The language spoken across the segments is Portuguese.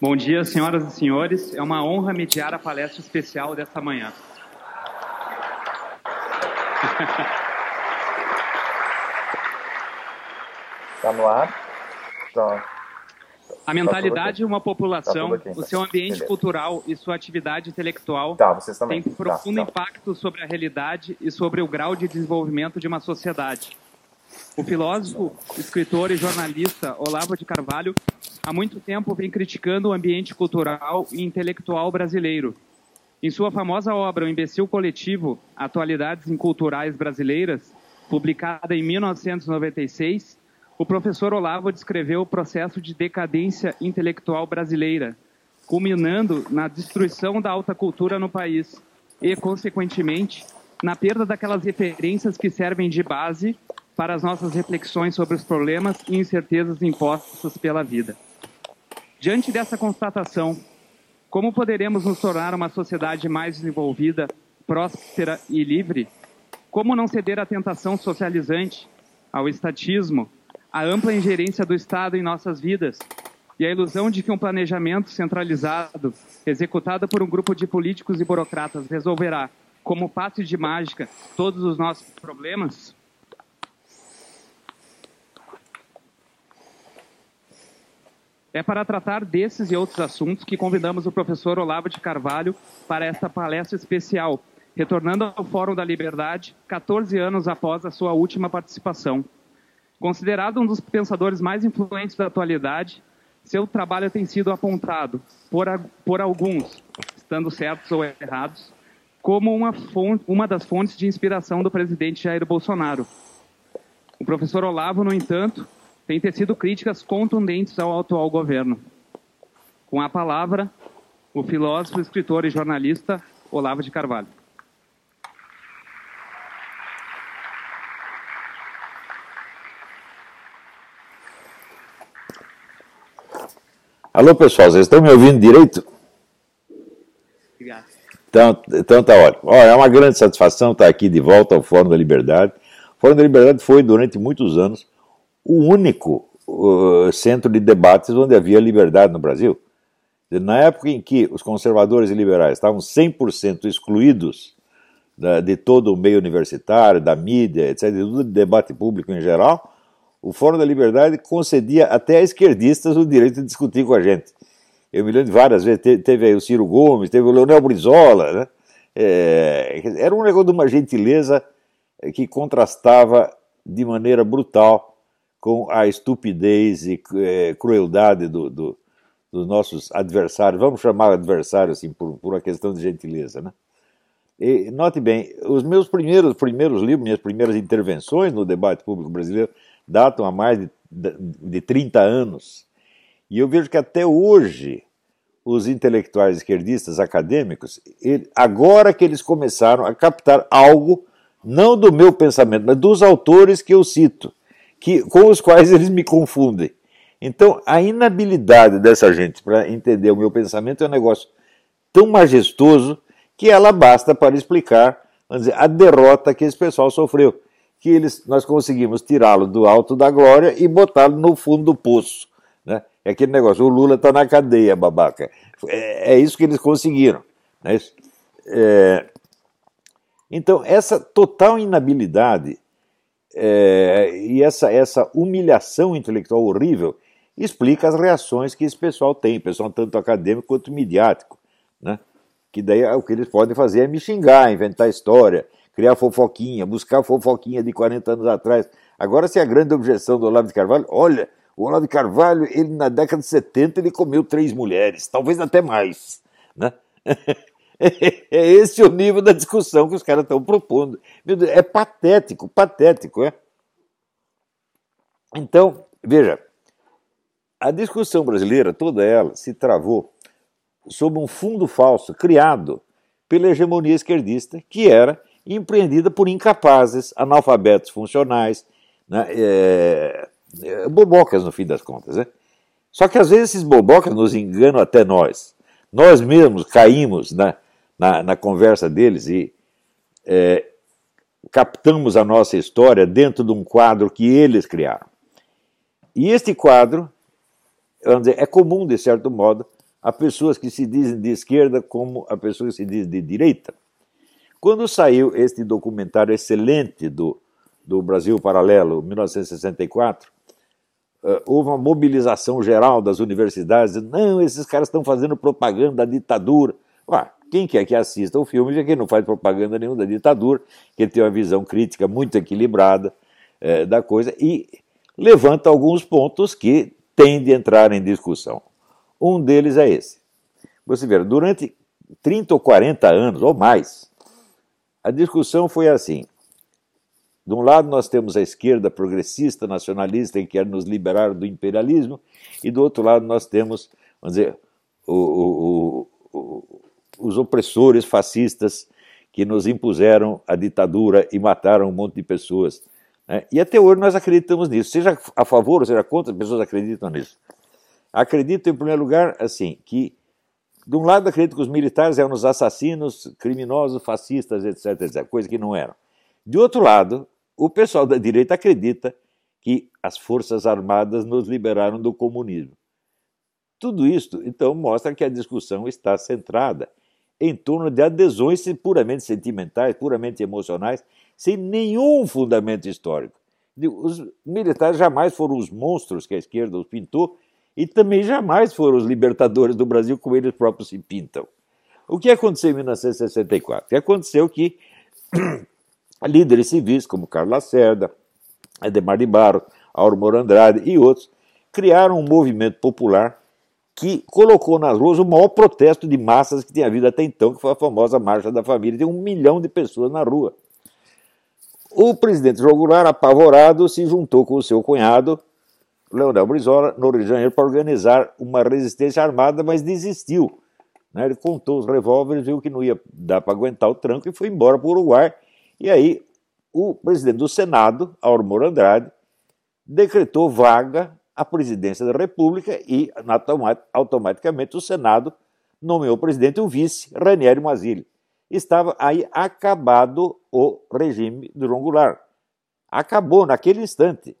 Bom dia, senhoras e senhores. É uma honra mediar a palestra especial desta manhã. Está no ar? Tá. A mentalidade de uma população, tá o seu ambiente Beleza. cultural e sua atividade intelectual tá, têm profundo tá, tá. impacto sobre a realidade e sobre o grau de desenvolvimento de uma sociedade. O filósofo, escritor e jornalista Olavo de Carvalho há muito tempo vem criticando o ambiente cultural e intelectual brasileiro. Em sua famosa obra O Imbecil Coletivo, Atualidades Inculturais Brasileiras, publicada em 1996, o professor Olavo descreveu o processo de decadência intelectual brasileira, culminando na destruição da alta cultura no país e, consequentemente, na perda daquelas referências que servem de base para as nossas reflexões sobre os problemas e incertezas impostos pela vida. Diante dessa constatação, como poderemos nos tornar uma sociedade mais desenvolvida, próspera e livre? Como não ceder à tentação socializante, ao estatismo, à ampla ingerência do Estado em nossas vidas e à ilusão de que um planejamento centralizado, executado por um grupo de políticos e burocratas, resolverá, como passe de mágica, todos os nossos problemas? É para tratar desses e outros assuntos que convidamos o professor Olavo de Carvalho para esta palestra especial, retornando ao Fórum da Liberdade 14 anos após a sua última participação. Considerado um dos pensadores mais influentes da atualidade, seu trabalho tem sido apontado por, por alguns, estando certos ou errados, como uma, fonte, uma das fontes de inspiração do presidente Jair Bolsonaro. O professor Olavo, no entanto, tem tecido críticas contundentes ao atual governo. Com a palavra, o filósofo, escritor e jornalista Olavo de Carvalho. Alô, pessoal, vocês estão me ouvindo direito? Obrigado. Então, então tá ótimo. Ó, é uma grande satisfação estar aqui de volta ao Fórum da Liberdade. O Fórum da Liberdade foi, durante muitos anos, o único uh, centro de debates onde havia liberdade no Brasil. Na época em que os conservadores e liberais estavam 100% excluídos da, de todo o meio universitário, da mídia, etc., todo debate público em geral, o Fórum da Liberdade concedia até a esquerdistas o direito de discutir com a gente. Eu me lembro de várias vezes, teve aí o Ciro Gomes, teve o Leonel Brizola, né? É, era um negócio de uma gentileza que contrastava de maneira brutal com a estupidez e é, crueldade do, do, dos nossos adversários, vamos chamar adversários assim, por, por uma questão de gentileza. Né? E, note bem, os meus primeiros, primeiros livros, minhas primeiras intervenções no debate público brasileiro datam há mais de, de, de 30 anos. E eu vejo que até hoje os intelectuais esquerdistas acadêmicos, ele, agora que eles começaram a captar algo, não do meu pensamento, mas dos autores que eu cito, que, com os quais eles me confundem. Então, a inabilidade dessa gente para entender o meu pensamento é um negócio tão majestoso que ela basta para explicar dizer, a derrota que esse pessoal sofreu. Que eles, nós conseguimos tirá-lo do alto da glória e botá-lo no fundo do poço. Né? É aquele negócio, o Lula está na cadeia, babaca. É, é, isso que eles conseguiram. Né? É, então, essa total inabilidade é, e essa, essa humilhação intelectual horrível explica as reações que esse pessoal tem, pessoal tanto acadêmico quanto midiático, né? Que daí o que eles podem fazer é me xingar, inventar história, criar fofoquinha, buscar fofoquinha de 40 anos atrás. Agora, se a grande objeção do Olavo de Carvalho, olha, o Olavo de Carvalho, ele na década de 70, ele comeu três mulheres, talvez até mais, né? É esse o nível da discussão que os caras estão propondo. Deus, é patético, patético, é? Então, veja, a discussão brasileira, toda ela, se travou sob um fundo falso criado pela hegemonia esquerdista, que era empreendida por incapazes, analfabetos funcionais, né, é, é, bobocas no fim das contas. Né? Só que às vezes esses bobocas nos enganam até nós. Nós mesmos caímos na, na, na conversa deles e é, captamos a nossa história dentro de um quadro que eles criaram. E este quadro, vamos dizer, é comum, de certo modo, a pessoas que se dizem de esquerda como a pessoas que se dizem de direita. Quando saiu este documentário excelente do, do Brasil Paralelo, 1964, uh, houve uma mobilização geral das universidades. Não, esses caras estão fazendo propaganda da ditadura. Ué, quem quer que assista o filme vê que não faz propaganda nenhuma da ditadura, que ele tem uma visão crítica muito equilibrada uh, da coisa e levanta alguns pontos que têm de entrar em discussão. Um deles é esse. Você vê, durante 30 ou 40 anos, ou mais, a discussão foi assim. De um lado, nós temos a esquerda progressista, nacionalista, que quer nos liberar do imperialismo, e do outro lado, nós temos, vamos dizer, o, o, o, os opressores fascistas que nos impuseram a ditadura e mataram um monte de pessoas. Né? E até hoje nós acreditamos nisso. Seja a favor ou seja contra, as pessoas acreditam nisso. Acredito, em primeiro lugar, assim, que de um lado acredito que os militares eram os assassinos, criminosos, fascistas, etc, etc, coisa que não eram. De outro lado, o pessoal da direita acredita que as Forças Armadas nos liberaram do comunismo. Tudo isso, então, mostra que a discussão está centrada em torno de adesões puramente sentimentais, puramente emocionais, sem nenhum fundamento histórico. Os militares jamais foram os monstros que a esquerda os pintou e também jamais foram os libertadores do Brasil como eles próprios se pintam. O que aconteceu em 1964? O que aconteceu que líderes civis como Carlos Lacerda, Ademar de Barros, Auro Andrade e outros criaram um movimento popular que colocou nas ruas o maior protesto de massas que tinha havido até então, que foi a famosa Marcha da Família. Tem um milhão de pessoas na rua. O presidente João Goulart, apavorado, se juntou com o seu cunhado, Leonel Brizola, no Rio de Janeiro, para organizar uma resistência armada, mas desistiu. Né? Ele contou os revólveres, viu que não ia dar para aguentar o tranco e foi embora para o Uruguai e aí o presidente do Senado, Auro Andrade, decretou vaga à presidência da República e automaticamente o Senado nomeou o presidente e o vice, Ranieri Mazzilli. Estava aí acabado o regime do João Goulart. Acabou naquele instante.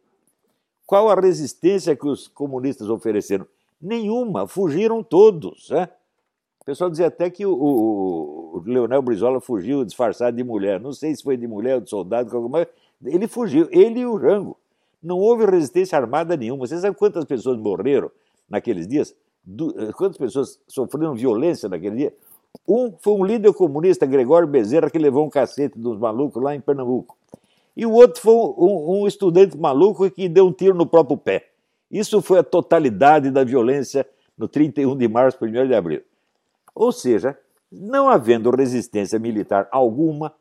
Qual a resistência que os comunistas ofereceram? Nenhuma, fugiram todos. Né? pessoal dizia até que o, o, o, Leonel Brizola fugiu disfarçado de mulher. Não sei se foi de mulher ou de soldado, mas ele fugiu, ele e o Rango. Não houve resistência armada nenhuma. Você sabe quantas pessoas morreram naqueles dias? Eh, quantas pessoas sofreram violência naquele dia? Um foi um líder comunista, Gregório Bezerra, que levou um cacete dos malucos lá em Pernambuco. E o outro foi um, um estudante maluco que deu um tiro no próprio pé. Isso foi a totalidade da violência no 31 de março, 1 de abril. Ou seja, não havendo resistência militar alguma,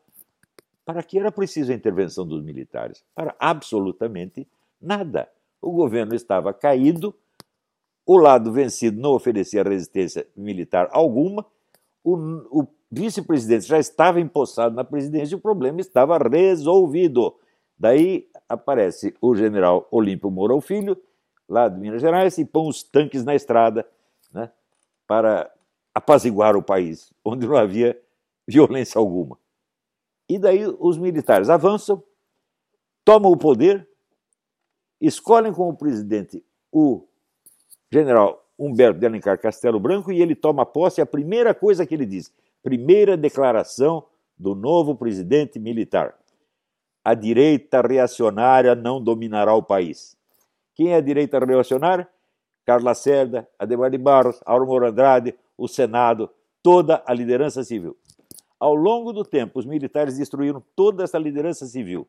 para que era preciso a intervenção dos militares? Para absolutamente nada. O governo estava caído, o lado vencido não oferecia resistência militar alguma, o, o vice-presidente já estava empossado na presidência e o problema estava resolvido. Daí aparece o general Olímpio Mourão Filho, lá de Minas Gerais, e põe os tanques na estrada né, para apaziguar o país, onde não havia violência alguma. E daí os militares avançam, tomam o poder, escolhem como presidente o general Humberto de Alencar Castelo Branco e ele toma posse. A primeira coisa que ele diz, primeira declaração do novo presidente militar: a direita reacionária não dominará o país. Quem é a direita reacionária? Carlos Lacerda, Ademar de Barros, Auro Andrade, o Senado, toda a liderança civil. Ao longo do tempo, os militares destruíram toda essa liderança civil.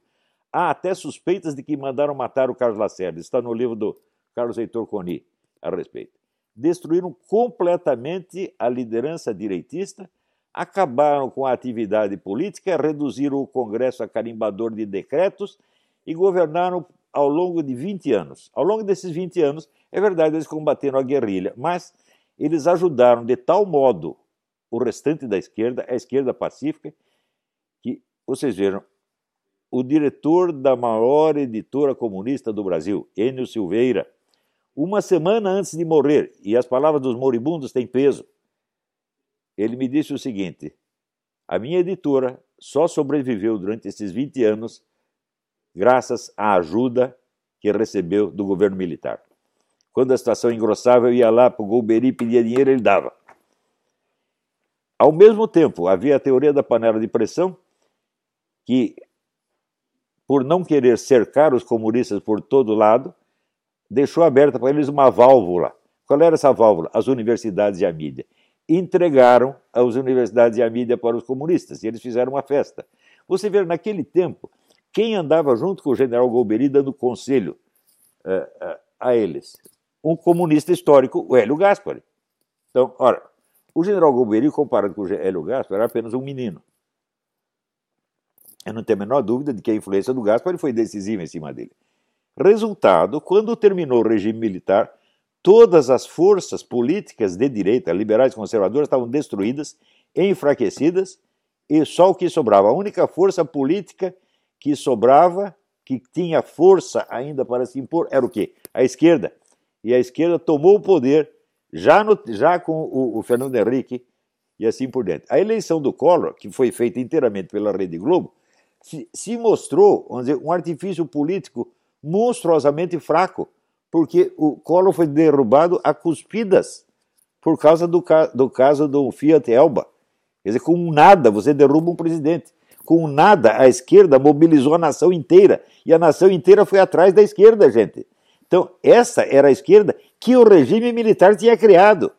Há até suspeitas de que mandaram matar o Carlos Lacerda. Está no livro do Carlos Heitor Coni a respeito. Destruíram completamente a liderança direitista, acabaram com a atividade política, reduziram o Congresso a carimbador de decretos e governaram ao longo de 20 anos. Ao longo desses 20 anos, é verdade, eles combateram a guerrilha, mas eles ajudaram de tal modo o restante da esquerda, a esquerda pacífica, que vocês vejam, o diretor da maior editora comunista do Brasil, Enio Silveira, uma semana antes de morrer, e as palavras dos moribundos têm peso, ele me disse o seguinte: a minha editora só sobreviveu durante esses 20 anos graças à ajuda que recebeu do governo militar. Quando a situação engrossava, eu ia lá para o Golbery, pedia dinheiro, ele dava. Ao mesmo tempo, havia a teoria da panela de pressão, que, por não querer cercar os comunistas por todo lado, deixou aberta para eles uma válvula. Qual era essa válvula? As universidades e a mídia. Entregaram as universidades e a mídia para os comunistas, e eles fizeram uma festa. Você vê, naquele tempo, quem andava junto com o general Golbery dando conselho uh, uh, a eles? Um comunista histórico, o Hélio Gaspari. Então, ora, o general Golbery, comparado com o Hélio Gaspar, era apenas um menino. Eu não tenho a menor dúvida de que a influência do Gaspar foi decisiva em cima dele. Resultado, quando terminou o regime militar, todas as forças políticas de direita, liberais e conservadoras, estavam destruídas, enfraquecidas, e só o que sobrava, a única força política que sobrava, que tinha força ainda para se impor, era o quê? A esquerda. E a esquerda tomou o poder já, no, já com o, o, Fernando Henrique e assim por diante. A eleição do Collor, que foi feita inteiramente pela Rede Globo, se, se mostrou dizer, um artifício político monstruosamente fraco, porque o Collor foi derrubado a cuspidas por causa do, do caso do Fiat Elba. Quer dizer, com nada você derruba um presidente. Com nada a esquerda mobilizou a nação inteira. E a nação inteira foi atrás da esquerda, gente. Então, essa era a esquerda que o regime militar tinha criado.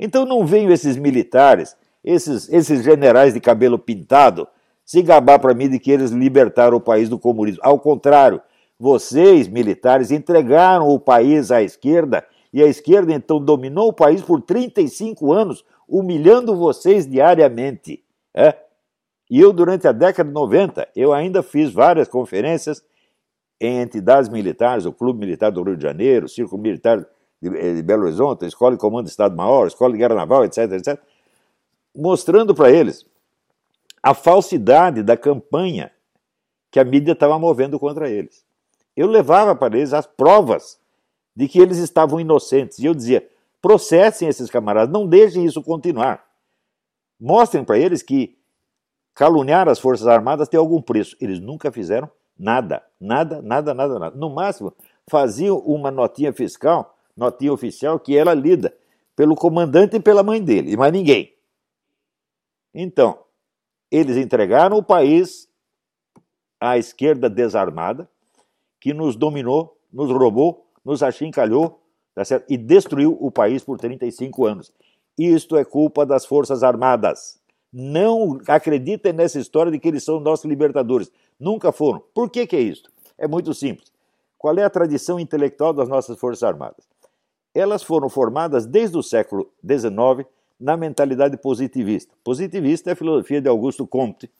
Então, não venham esses militares, esses, esses generais de cabelo pintado, se gabar para mim de que eles libertaram o país do comunismo. Ao contrário, vocês, militares, entregaram o país à esquerda e a esquerda então dominou o país por 35 anos, humilhando vocês diariamente. É? E eu, durante a década de 90, eu ainda fiz várias conferências em entidades militares, o Clube Militar do Rio de Janeiro, o Círculo Militar de, de Belo Horizonte, a Escola de Comando de Estado-Maior, a Escola de Guerra Naval, etc., etc., mostrando para eles a falsidade da campanha que a mídia estava movendo contra eles. Eu levava para eles as provas de que eles estavam inocentes. E eu dizia: processem esses camaradas, não deixem isso continuar. Mostrem para eles que caluniar as Forças Armadas tem algum preço. Eles nunca fizeram Nada, nada, nada, nada, nada. No máximo, faziam uma notinha fiscal, notinha oficial, que era lida pelo comandante e pela mãe dele, e mais ninguém. Então, eles entregaram o país à esquerda desarmada, que nos dominou, nos roubou, nos achincalhou tá e destruiu o país por 35 anos. Isto é culpa das Forças Armadas. Não acreditem nessa história de que eles são nossos libertadores. Nunca foram. Por que, que é isso? É muito simples. Qual é a tradição intelectual das nossas Forças Armadas? Elas foram formadas desde o século XIX na mentalidade positivista. Positivista é a filosofia de Augusto Comte,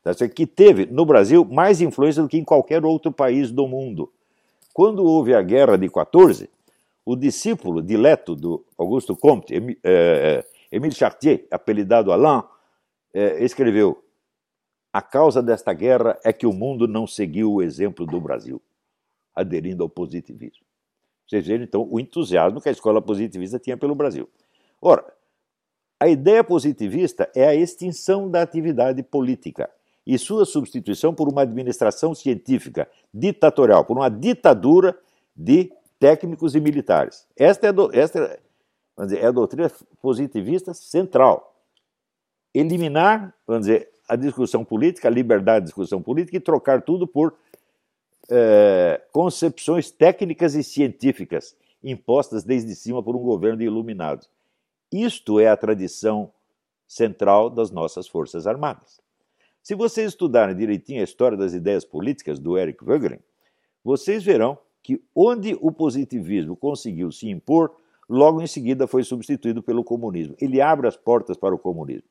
tá que teve no Brasil mais influência do que em qualquer outro país do mundo. Quando houve a Guerra de 14, o discípulo dileto do Augusto Comte, Émile eh, Chartier, apelidado Alain, eh, escreveu a causa desta guerra é que o mundo não seguiu o exemplo do Brasil, aderindo ao positivismo. Vocês vejam, então, o entusiasmo que a escola positivista tinha pelo Brasil. Ora, a ideia positivista é a extinção da atividade política e sua substituição por uma administração científica ditatorial, por uma ditadura de técnicos e militares. Esta é do, esta dizer, é a doutrina positivista central. Eliminar, vamos dizer, a discussão política, a liberdade de discussão política e trocar tudo por é, concepções técnicas e científicas impostas desde cima por um governo de iluminados. Isto é a tradição central das nossas Forças Armadas. Se vocês estudarem direitinho a história das ideias políticas do Eric Voegelin, vocês verão que onde o positivismo conseguiu se impor, logo em seguida foi substituído pelo comunismo. Ele abre as portas para o comunismo.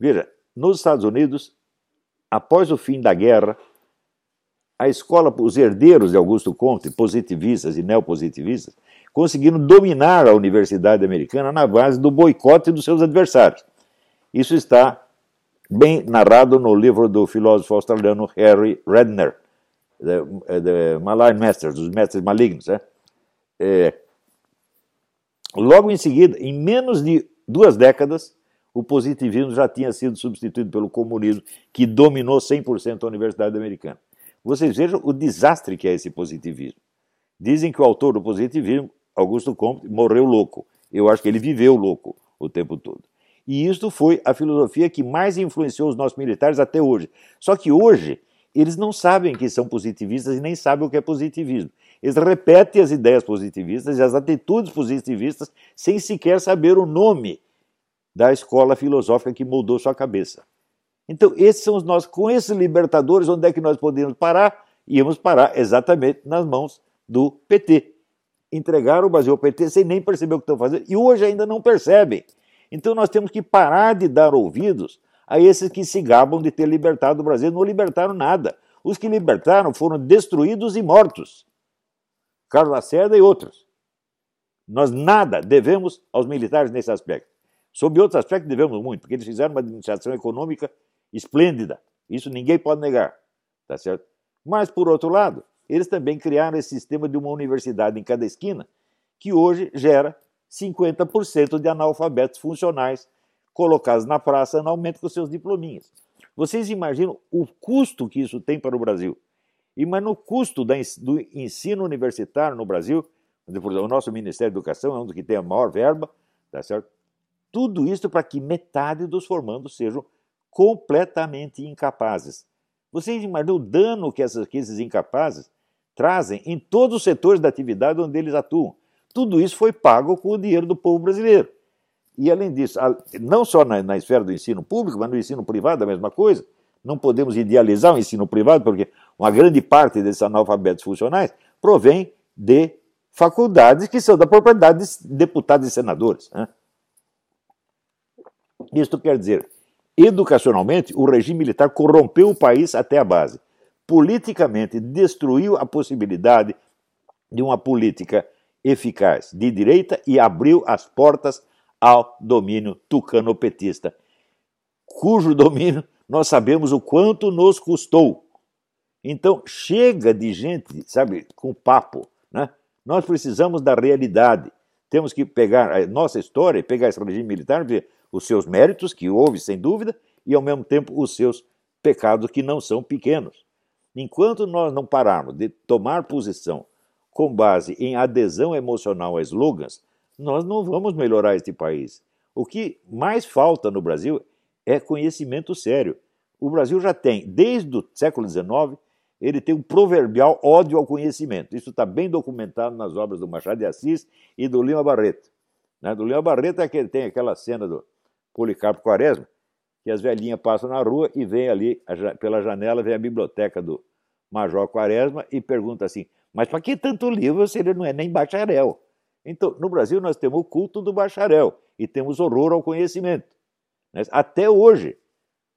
Veja, nos Estados Unidos, após o fim da guerra, a escola, os herdeiros de Augusto Comte, positivistas e neopositivistas, conseguiram dominar a universidade americana na base do boicote dos seus adversários. Isso está bem narrado no livro do filósofo australiano Harry Redner, The, The Malign Masters, os mestres malignos. Né? É, logo em seguida, em menos de duas décadas, o positivismo já tinha sido substituído pelo comunismo, que dominou 100% a Universidade Americana. Vocês vejam o desastre que é esse positivismo. Dizem que o autor do positivismo, Augusto Comte morreu louco. Eu acho que ele viveu louco o tempo todo. E isto foi a filosofia que mais influenciou os nossos militares até hoje. Só que hoje eles não sabem que são positivistas e nem sabem o que é positivismo. Eles repetem as ideias positivistas e as atitudes positivistas sem sequer saber o nome da escola filosófica que moldou sua cabeça. Então, esses são os nossos, com esses libertadores, onde é que nós podemos parar? Íamos parar exatamente nas mãos do PT. Entregaram o Brasil ao PT sem nem perceber o que estão fazendo, e hoje ainda não percebem. Então nós temos que parar de dar ouvidos a esses que se gabam de ter libertado o Brasil. Não libertaram nada. Os que libertaram foram destruídos e mortos. Carlos Lacerda e outros. Nós nada devemos aos militares nesse aspecto. Sob outros aspectos, devemos muito, porque eles fizeram uma administração econômica esplêndida. Isso ninguém pode negar. Tá certo? Mas, por outro lado, eles também criaram esse sistema de uma universidade em cada esquina, que hoje gera 50% de analfabetos funcionais colocados na praça no aumento com seus diplominhas. Vocês imaginam o custo que isso tem para o Brasil? E mas no custo do ensino universitário no Brasil, o nosso Ministério da Educação é um dos que tem a maior verba, tá certo? Tudo isso para que metade dos formandos sejam completamente incapazes. Vocês imaginam o dano que, essas, que esses incapazes trazem em todos os setores da atividade onde eles atuam? Tudo isso foi pago com o dinheiro do povo brasileiro. E, além disso, não só na, na esfera do ensino público, mas no ensino privado a mesma coisa. Não podemos idealizar o ensino privado, porque uma grande parte desses analfabetos funcionais provém de faculdades que são da propriedade de deputados e senadores. Né? Isto quer dizer, educacionalmente, o regime militar corrompeu o país até a base. Politicamente, destruiu a possibilidade de uma política eficaz de direita e abriu as portas ao domínio tucano-petista, cujo domínio nós sabemos o quanto nos custou. Então, chega de gente, sabe, com papo. Né? Nós precisamos da realidade. Temos que pegar a nossa história e pegar esse regime militar, ver os seus méritos, que houve sem dúvida, e ao mesmo tempo os seus pecados, que não são pequenos. Enquanto nós não pararmos de tomar posição com base em adesão emocional a slogans, nós não vamos melhorar este país. O que mais falta no Brasil é conhecimento sério. O Brasil já tem, desde o século XIX, ele tem um proverbial ódio ao conhecimento. Isso está bem documentado nas obras do Machado de Assis e do Lima Barreto. Né? Do Lima Barreto é que ele tem aquela cena do Policarpo Quaresma, que as velhinhas passam na rua e vem ali, pela janela, vem a biblioteca do Major Quaresma e pergunta assim: mas para que tanto livro se ele não é nem bacharel? Então, no Brasil, nós temos o culto do bacharel e temos horror ao conhecimento. Né? Até hoje,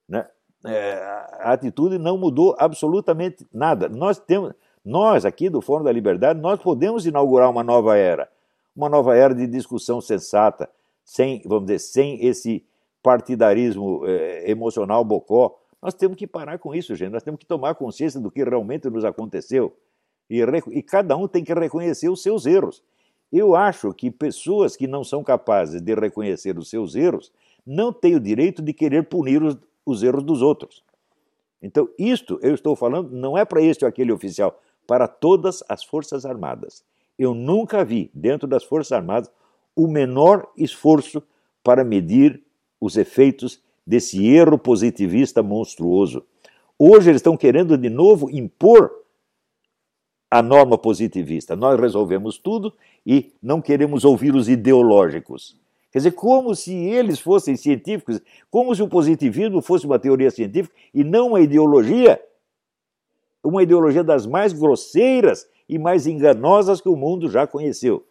né? é, a atitude não mudou absolutamente nada. Nós temos, nós aqui do Fórum da Liberdade, nós podemos inaugurar uma nova era, uma nova era de discussão sensata, sem, vamos dizer, sem esse partidarismo é, emocional bocó. Nós temos que parar com isso, gente. Nós temos que tomar consciência do que realmente nos aconteceu e, e cada um tem que reconhecer os seus erros. Eu acho que pessoas que não são capazes de reconhecer os seus erros não têm o direito de querer punir os, os erros dos outros. Então, isto eu estou falando não é para este ou aquele oficial, para todas as Forças Armadas. Eu nunca vi, dentro das Forças Armadas, o menor esforço para medir os efeitos desse erro positivista monstruoso. Hoje eles estão querendo de novo impor a norma positivista. Nós resolvemos tudo e não queremos ouvir os ideológicos. Quer dizer, como se eles fossem científicos, como se o positivismo fosse uma teoria científica e não uma ideologia, uma ideologia das mais grosseiras e mais enganosas que o mundo já conheceu.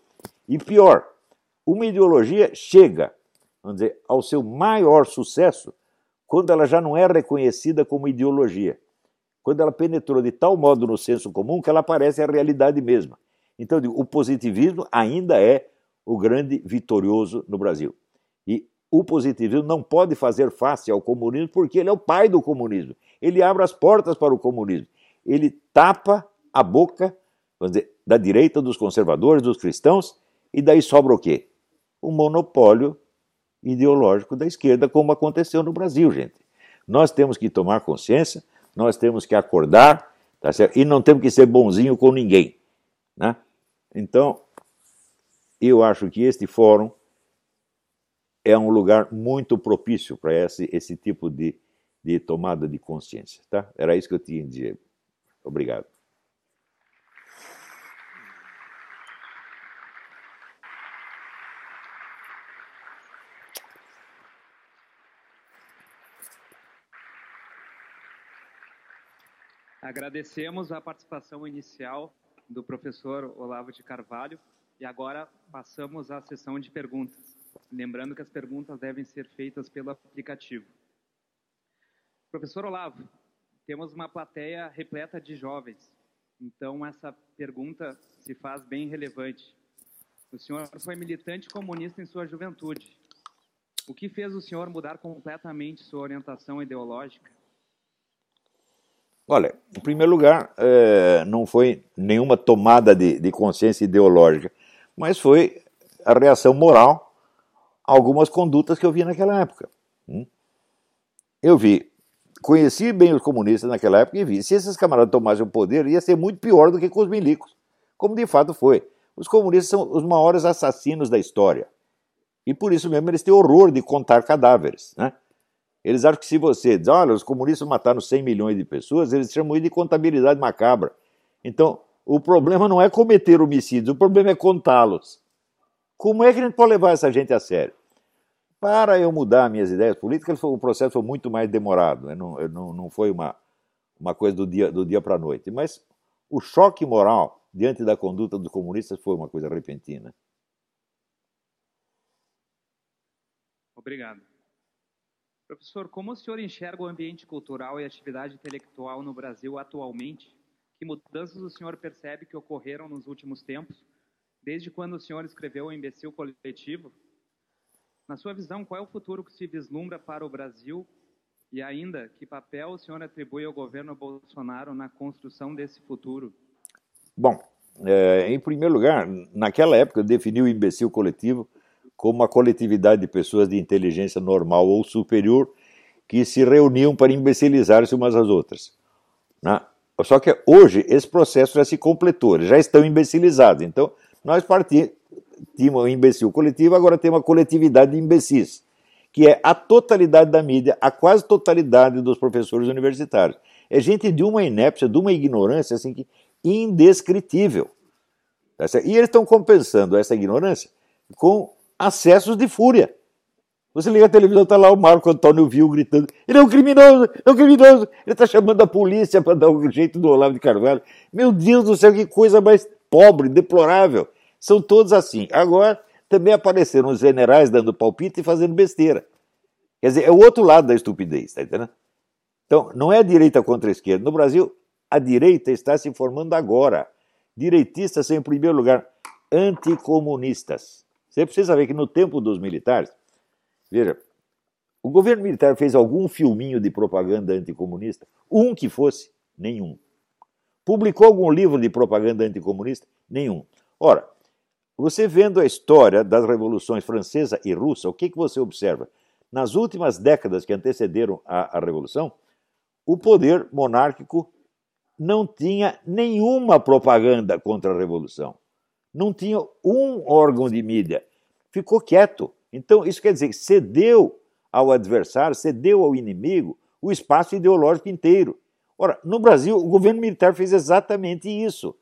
E pior, uma ideologia chega, vamos dizer, ao seu maior sucesso quando ela já não é reconhecida como ideologia quando ela penetrou de tal modo no senso comum que ela parece a realidade mesma. Então, o positivismo ainda é o grande vitorioso no Brasil. E o positivismo não pode fazer face ao comunismo porque ele é o pai do comunismo. Ele abre as portas para o comunismo. Ele tapa a boca dizer, da direita, dos conservadores, dos cristãos, e daí sobra o quê? O monopólio ideológico da esquerda, como aconteceu no Brasil, gente. Nós temos que tomar consciência nós temos que acordar, tá certo? E não temos que ser bonzinho com ninguém, né? Então, eu acho que este fórum é um lugar muito propício para esse, esse tipo de, de tomada de consciência. Tá? Era isso que eu tinha a dizer. Obrigado. Agradecemos a participação inicial do professor Olavo de Carvalho e agora passamos à sessão de perguntas. Lembrando que as perguntas devem ser feitas pelo aplicativo. Professor Olavo, temos uma plateia repleta de jovens, então essa pergunta se faz bem relevante. O senhor foi militante comunista em sua juventude. O que fez o senhor mudar completamente sua orientação ideológica? Olha, em primeiro lugar, é, não foi nenhuma tomada de, de, consciência ideológica, mas foi a reação moral a algumas condutas que eu vi naquela época. Hum? Eu vi, conheci bem os comunistas naquela época e vi, se esses camaradas tomassem o poder, ia ser muito pior do que com os milicos, como de fato foi. Os comunistas são os maiores assassinos da história. E por isso mesmo eles têm horror de contar cadáveres. Né? Eles acham que se você diz, olha, os comunistas mataram 100 milhões de pessoas, eles chamam isso de contabilidade macabra. Então, o problema não é cometer homicídios, o problema é contá-los. Como é que a gente pode levar essa gente a sério? Para eu mudar minhas ideias políticas, o processo foi muito mais demorado, né? não, não, não foi uma, uma coisa do dia, do dia para a noite. Mas o choque moral diante da conduta dos comunistas foi uma coisa repentina. Obrigado. Professor, como o senhor enxerga o ambiente cultural e atividade intelectual no Brasil atualmente? Que mudanças o senhor percebe que ocorreram nos últimos tempos, desde quando o senhor escreveu o Imbecil Coletivo? Na sua visão, qual é o futuro que se vislumbra para o Brasil e ainda, que papel o senhor atribui ao governo Bolsonaro na construção desse futuro? Bom, é, em primeiro lugar, naquela época definiu o imbecil coletivo como uma coletividade de pessoas de inteligência normal ou superior que se reuniam para imbecilizar-se umas às outras. Né? Só que hoje esse processo já se completou, eles já estão imbecilizados. Então, nós partimos, tínhamos um imbecil coletivo, agora temos uma coletividade de imbecis, que é a totalidade da mídia, a quase totalidade dos professores universitários. É gente de uma inépcia, de uma ignorância assim, que indescritível. Tá e eles estão compensando essa ignorância com acessos de fúria. Você liga a televisão, está lá o Marco Antônio Viu gritando: ele é um criminoso, é um criminoso, ele está chamando a polícia para dar um jeito do Olavo de Carvalho. Meu Deus do céu, que coisa mais pobre, deplorável. São todos assim. Agora, também apareceram os generais dando palpite e fazendo besteira. Quer dizer, é o outro lado da estupidez, está entendendo? Então, não é a direita contra a esquerda. No Brasil, a direita está se formando agora. Direitistas em primeiro lugar, anticomunistas. Você precisa ver que no tempo dos militares, veja, o governo militar fez algum filminho de propaganda anticomunista? Um que fosse? Nenhum. Publicou algum livro de propaganda anticomunista? Nenhum. Ora, você vendo a história das revoluções francesa e russa, o que, que você observa? Nas últimas décadas que antecederam a, a Revolução, o poder monárquico não tinha nenhuma propaganda contra a Revolução não tinha um órgão de mídia, ficou quieto. Então, isso quer dizer que cedeu ao adversário, cedeu ao inimigo o espaço ideológico inteiro. Ora, no Brasil, o governo militar fez exatamente isso.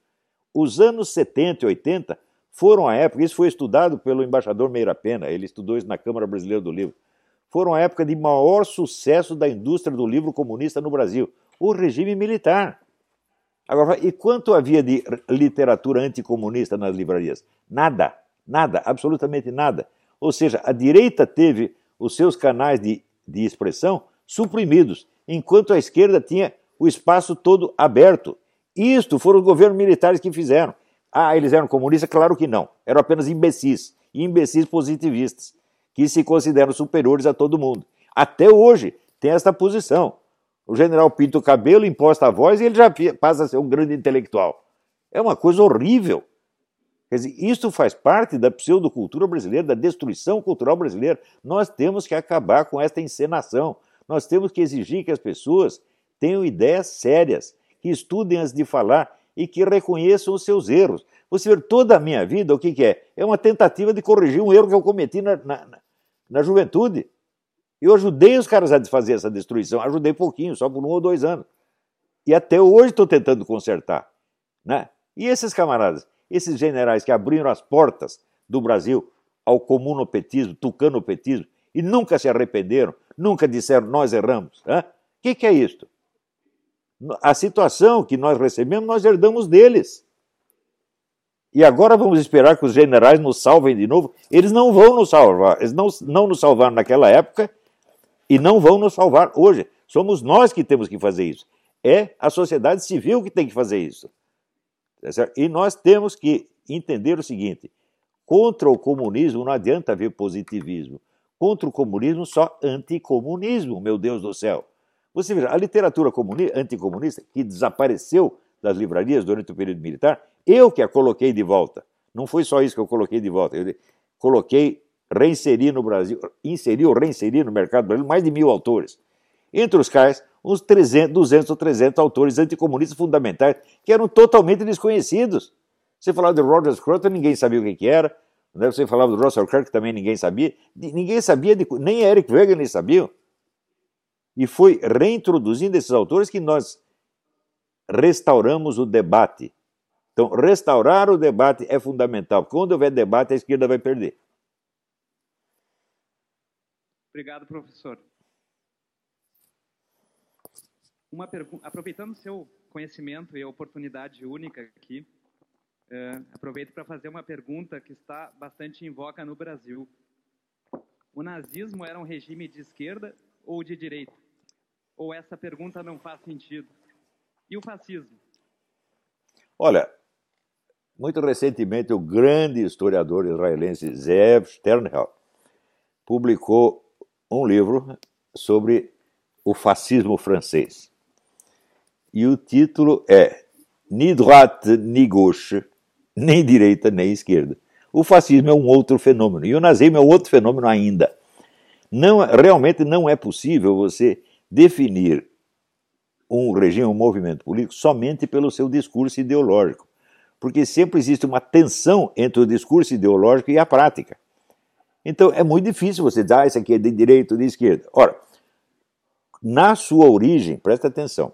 Os anos 70 e 80 foram a época, isso foi estudado pelo embaixador Meira Pena, ele estudou isso na Câmara Brasileira do Livro, foram a época de maior sucesso da indústria do livro comunista no Brasil, o regime militar. Agora, e quanto havia de literatura anticomunista nas livrarias? Nada, nada, absolutamente nada. Ou seja, a direita teve os seus canais de, de expressão suprimidos, enquanto a esquerda tinha o espaço todo aberto. Isto foram os governos militares que fizeram. Ah, eles eram comunistas? Claro que não. Eram apenas imbecis, imbecis positivistas, que se consideram superiores a todo mundo. Até hoje tem esta posição o general pinta o cabelo, imposta a voz e ele já passa a ser um grande intelectual. É uma coisa horrível. Quer dizer, isso faz parte da pseudocultura brasileira, da destruição cultural brasileira. Nós temos que acabar com esta encenação. Nós temos que exigir que as pessoas tenham ideias sérias, que estudem antes de falar e que reconheçam os seus erros. Você vê, toda a minha vida, o que, que é? É uma tentativa de corrigir um erro que eu cometi na, na, na juventude. Eu ajudei os caras a fazer essa destruição, ajudei pouquinho, só por um ou dois anos. E até hoje estou tentando consertar. Né? E esses camaradas, esses generais que abriram as portas do Brasil ao comunopetismo, tucanopetismo, e nunca se arrependeram, nunca disseram nós erramos. O que, que é isto? A situação que nós recebemos, nós herdamos deles. E agora vamos esperar que os generais nos salvem de novo. Eles não vão nos salvar. Eles não, não nos salvaram naquela época e não vão nos salvar hoje. Somos nós que temos que fazer isso. É a sociedade civil que tem que fazer isso. Tá e nós temos que entender o seguinte: contra o comunismo não adianta haver positivismo. Contra o comunismo, só anticomunismo, meu Deus do céu. Você veja, a literatura anticomunista, que desapareceu das livrarias durante o período militar, eu que a coloquei de volta. Não foi só isso que eu coloquei de volta. Eu coloquei, reinseri no Brasil, inseri ou reinseri no mercado brasileiro mais de mil autores. Entre os quais, uns 300, 200 ou 300 autores anticomunistas fundamentais que eram totalmente desconhecidos. Você falava de Roger Scruton, ninguém sabia o que, que era. Né? Você falava do Russell Kirk, também ninguém sabia. Ninguém sabia, de, nem Eric Wegener sabia. E foi reintroduzindo esses autores que nós restauramos o debate. Então, restaurar o debate é fundamental. Quando houver debate, a esquerda vai perder. Obrigado, professor. Uma aproveitando seu conhecimento e a oportunidade única aqui, uh, aproveito para fazer uma pergunta que está bastante em voga no Brasil. O nazismo era um regime de esquerda ou de direita? Ou essa pergunta não faz sentido? E o fascismo? Olha, muito recentemente o grande historiador israelense Zev Sternhell publicou um livro sobre o fascismo francês. E o título é Ni droite ni gauche, nem direita nem esquerda. O fascismo é um outro fenômeno e o nazismo é outro fenômeno ainda. Não, realmente não é possível você definir um regime, um movimento político somente pelo seu discurso ideológico, porque sempre existe uma tensão entre o discurso ideológico e a prática. Então é muito difícil você dizer, ah, isso aqui é de direita ou de esquerda. Ora, na sua origem, presta atenção,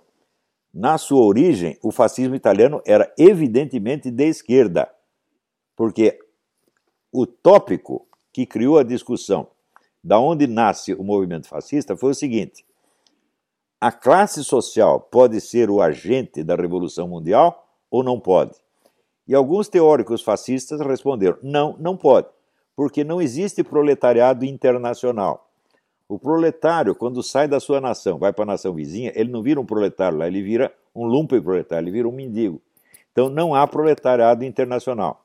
na sua origem, o fascismo italiano era evidentemente de esquerda, porque o tópico que criou a discussão da onde nasce o movimento fascista foi o seguinte: a classe social pode ser o agente da revolução mundial ou não pode? E alguns teóricos fascistas responderam: não, não pode, porque não existe proletariado internacional. O proletário, quando sai da sua nação, vai para a nação vizinha, ele não vira um proletário lá, ele vira um lumpen proletário, ele vira um mendigo. Então não há proletariado internacional.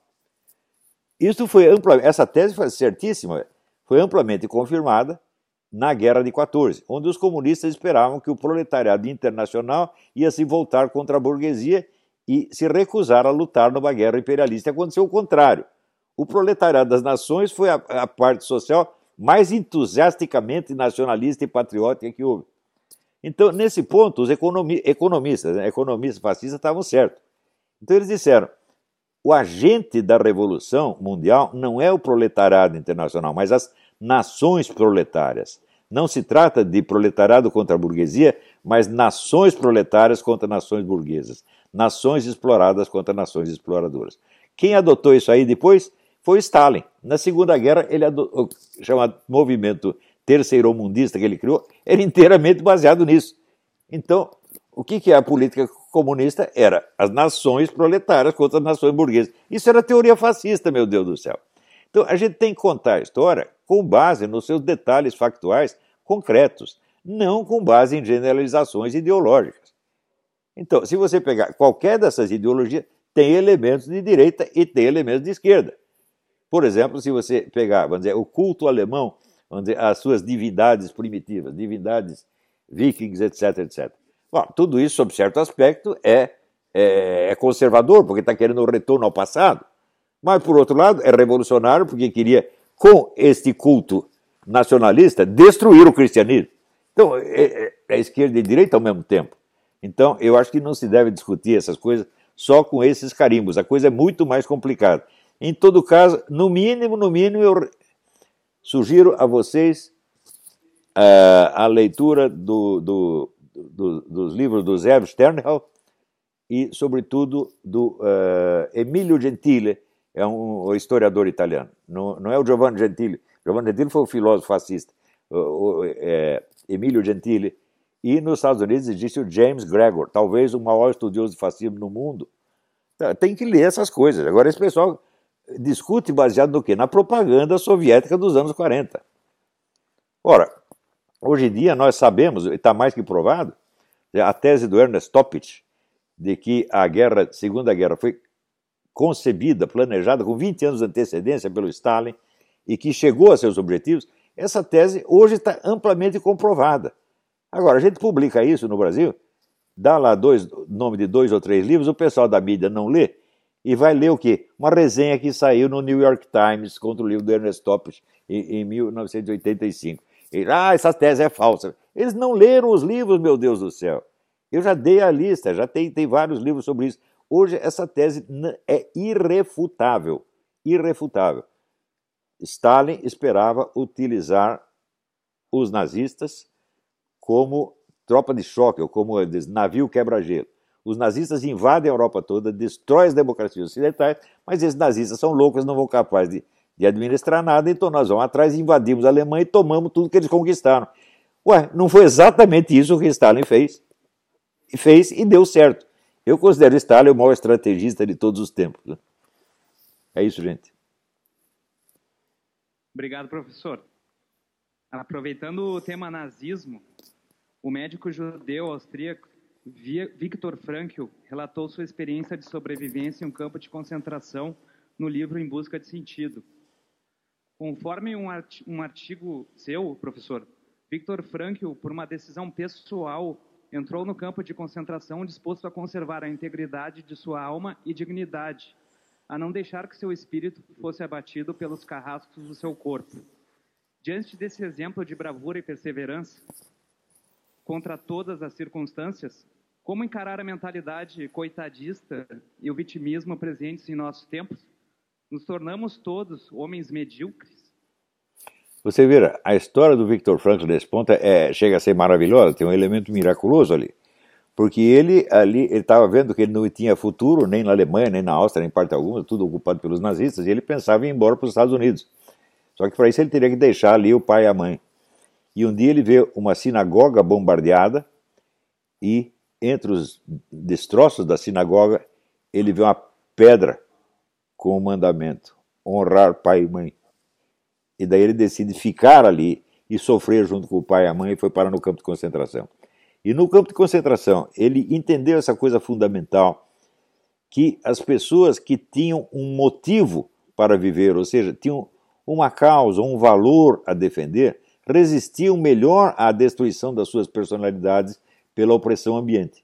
Isso foi essa tese foi certíssima, foi amplamente confirmada na Guerra de 14, onde os comunistas esperavam que o proletariado internacional ia se voltar contra a burguesia e se recusar a lutar numa guerra imperialista. Aconteceu o contrário. O proletariado das nações foi a, a parte social mais entusiasticamente nacionalista e patriótica que houve. Então, nesse ponto, os economi economistas, né, economistas fascistas estavam certos. Então, eles disseram: o agente da revolução mundial não é o proletariado internacional, mas as nações proletárias. Não se trata de proletariado contra a burguesia, mas nações proletárias contra nações burguesas, nações exploradas contra nações exploradoras. Quem adotou isso aí depois foi Stalin. Na Segunda Guerra, ele o chamado movimento terceiro-mundista que ele criou, era inteiramente baseado nisso. Então, o que, que é a política comunista? Era as nações proletárias contra as nações burguesas. Isso era teoria fascista, meu Deus do céu. Então, a gente tem que contar a história com base nos seus detalhes factuais concretos, não com base em generalizações ideológicas. Então, se você pegar qualquer dessas ideologias, tem elementos de direita e tem elementos de esquerda. Por exemplo, se você pegar, vamos dizer, o culto alemão, vamos dizer, as suas divindades primitivas, divindades vikings, etc, etc. Bom, tudo isso, sob certo aspecto, é, é, é conservador, porque está querendo o retorno ao passado. Mas, por outro lado, é revolucionário, porque queria, com este culto nacionalista, destruir o cristianismo. Então, é, é, é esquerda e direita ao mesmo tempo. Então, eu acho que não se deve discutir essas coisas só com esses carimbos. A coisa é muito mais complicada. Em todo caso, no mínimo, no mínimo, eu sugiro a vocês uh, a leitura do, do, do, dos livros do Zé Sternhell e, sobretudo, do uh, Emilio Gentile, é um historiador italiano. Não, não é o Giovanni Gentile. Giovanni Gentile foi um filósofo fascista. O, o, é, Emílio Gentile. E nos Estados Unidos existe o James Gregor, talvez o maior estudioso de fascismo no mundo. Tem que ler essas coisas. Agora, esse pessoal discute baseado no quê? Na propaganda soviética dos anos 40. Ora, hoje em dia nós sabemos, e está mais que provado, a tese do Ernest Toppich, de que a guerra, Segunda Guerra foi concebida, planejada com 20 anos de antecedência pelo Stalin e que chegou a seus objetivos, essa tese hoje está amplamente comprovada. Agora, a gente publica isso no Brasil, dá lá dois, nome de dois ou três livros, o pessoal da mídia não lê, e vai ler o quê? Uma resenha que saiu no New York Times contra o livro do Ernest Toppich em, em 1985. E, ah, essa tese é falsa. Eles não leram os livros, meu Deus do céu. Eu já dei a lista, já tem, tem vários livros sobre isso. Hoje essa tese é irrefutável. Irrefutável. Stalin esperava utilizar os nazistas como tropa de choque, ou como navio quebra-gelo. Os nazistas invadem a Europa toda, destroem as democracias ocidentais, mas esses nazistas são loucos, não vão capazes de, de administrar nada, então nós vamos atrás, invadimos a Alemanha e tomamos tudo que eles conquistaram. Ué, não foi exatamente isso que Stalin fez? E fez e deu certo. Eu considero Stalin o maior estrategista de todos os tempos. Né? É isso, gente. Obrigado, professor. Aproveitando o tema nazismo, o médico judeu austríaco Viktor Frankl relatou sua experiência de sobrevivência em um campo de concentração no livro Em Busca de Sentido. Conforme um artigo seu, professor, Viktor Frankl, por uma decisão pessoal, entrou no campo de concentração disposto a conservar a integridade de sua alma e dignidade, a não deixar que seu espírito fosse abatido pelos carrascos do seu corpo. Diante desse exemplo de bravura e perseverança, contra todas as circunstâncias, como encarar a mentalidade coitadista e o vitimismo presentes em nossos tempos? Nos tornamos todos homens medíocres? Você vê, a história do Victor Frankl nesse ponto é, chega a ser maravilhosa, tem um elemento miraculoso ali. Porque ele ali estava vendo que ele não tinha futuro nem na Alemanha, nem na Áustria, nem em parte alguma, tudo ocupado pelos nazistas, e ele pensava em ir embora para os Estados Unidos. Só que para isso ele teria que deixar ali o pai e a mãe. E um dia ele vê uma sinagoga bombardeada e entre os destroços da sinagoga ele vê uma pedra com o mandamento: honrar pai e mãe. E daí ele decide ficar ali e sofrer junto com o pai e a mãe e foi parar no campo de concentração. E no campo de concentração, ele entendeu essa coisa fundamental que as pessoas que tinham um motivo para viver, ou seja, tinham uma causa, um valor a defender, resistiam melhor à destruição das suas personalidades pela opressão ambiente.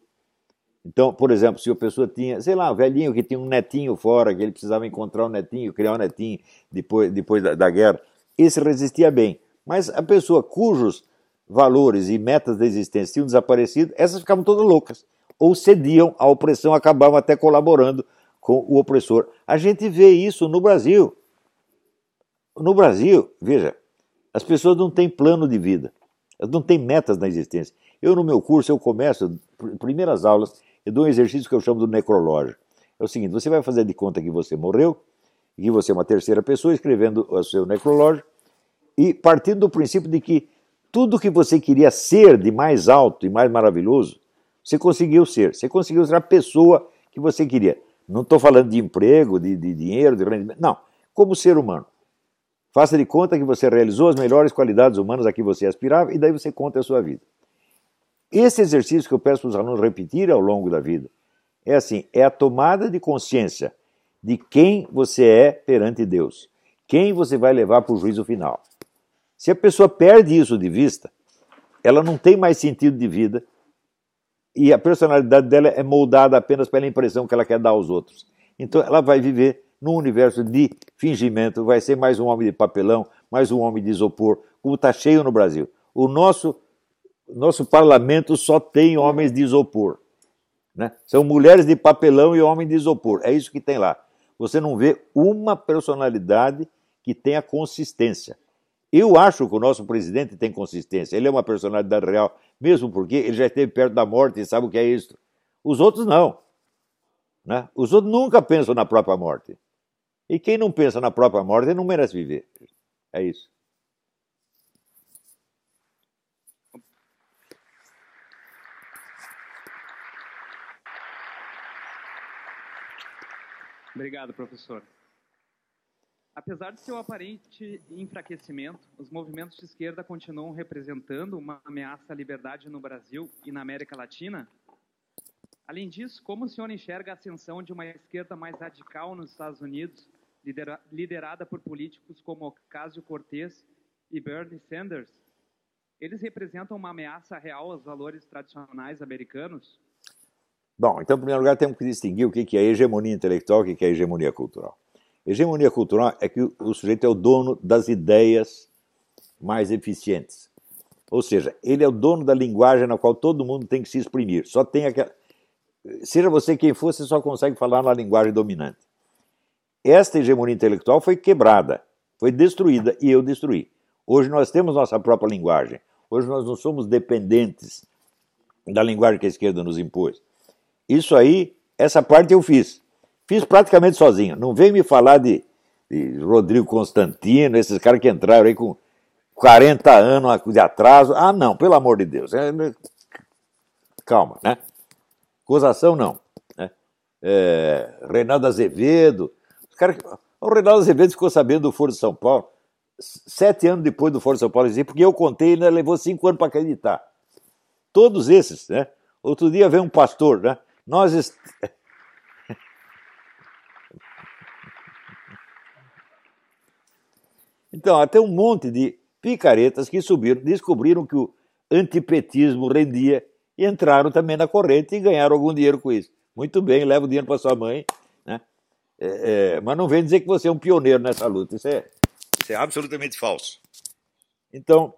Então, por exemplo, se a pessoa tinha, sei lá, um velhinho que tinha um netinho fora, que ele precisava encontrar um netinho, criar um netinho depois, depois da, da guerra, esse resistia bem. Mas a pessoa cujos valores e metas da existência tinham desaparecido, essas ficavam todas loucas. Ou cediam à opressão, acabavam até colaborando com o opressor. A gente vê isso no Brasil. No Brasil, veja, as pessoas não têm plano de vida. Elas não têm metas na existência. Eu, no meu curso, eu começo, primeiras aulas, eu dou um exercício que eu chamo do necrológio. É o seguinte, você vai fazer de conta que você morreu, e você é uma terceira pessoa escrevendo o seu necrológio e partindo do princípio de que tudo que você queria ser de mais alto e mais maravilhoso, você conseguiu ser. Você conseguiu ser a pessoa que você queria. Não estou falando de emprego, de, de dinheiro, de rendimento. Não. Como ser humano. Faça de conta que você realizou as melhores qualidades humanas a que você aspirava e daí você conta a sua vida. Esse exercício que eu peço para os alunos repetirem ao longo da vida é assim: é a tomada de consciência de quem você é perante Deus, quem você vai levar para o juízo final. Se a pessoa perde isso de vista, ela não tem mais sentido de vida e a personalidade dela é moldada apenas pela impressão que ela quer dar aos outros. Então ela vai viver num universo de fingimento, vai ser mais um homem de papelão, mais um homem de isopor, como está cheio no Brasil. O nosso, nosso parlamento só tem homens de isopor. Né? São mulheres de papelão e homens de isopor. É isso que tem lá. Você não vê uma personalidade que tenha consistência. Eu acho que o nosso presidente tem consistência. Ele é uma personalidade real, mesmo porque ele já esteve perto da morte e sabe o que é isso. Os outros não. Né? Os outros nunca pensam na própria morte. E quem não pensa na própria morte não merece viver. É isso. Obrigado, professor. Apesar de seu aparente enfraquecimento, os movimentos de esquerda continuam representando uma ameaça à liberdade no Brasil e na América Latina? Além disso, como o senhor enxerga a ascensão de uma esquerda mais radical nos Estados Unidos, liderada por políticos como Ocasio-Cortez e Bernie Sanders? Eles representam uma ameaça real aos valores tradicionais americanos? Bom, então, em primeiro lugar, temos que distinguir o que é hegemonia intelectual e o que é hegemonia cultural. Hegemonia cultural é que o sujeito é o dono das ideias mais eficientes. Ou seja, ele é o dono da linguagem na qual todo mundo tem que se exprimir. Só tem aquela. Seja você quem for, você só consegue falar na linguagem dominante. Esta hegemonia intelectual foi quebrada, foi destruída e eu destruí. Hoje nós temos nossa própria linguagem. Hoje nós não somos dependentes da linguagem que a esquerda nos impôs. Isso aí, essa parte eu fiz. Fiz praticamente sozinho. Não vem me falar de, de Rodrigo Constantino, esses caras que entraram aí com 40 anos de atraso. Ah, não, pelo amor de Deus. É, calma, né? Acusação não. Né? É, Reinaldo Azevedo. Os caras, o Reinaldo Azevedo ficou sabendo do Foro de São Paulo sete anos depois do Foro de São Paulo, porque eu contei e ainda levou cinco anos para acreditar. Todos esses, né? Outro dia veio um pastor, né? Nós. Est... Então, até um monte de picaretas que subiram, descobriram que o antipetismo rendia e entraram também na corrente e ganharam algum dinheiro com isso. Muito bem, leva o dinheiro para sua mãe, né? É, é, mas não vem dizer que você é um pioneiro nessa luta. Isso é, isso é absolutamente falso. Então,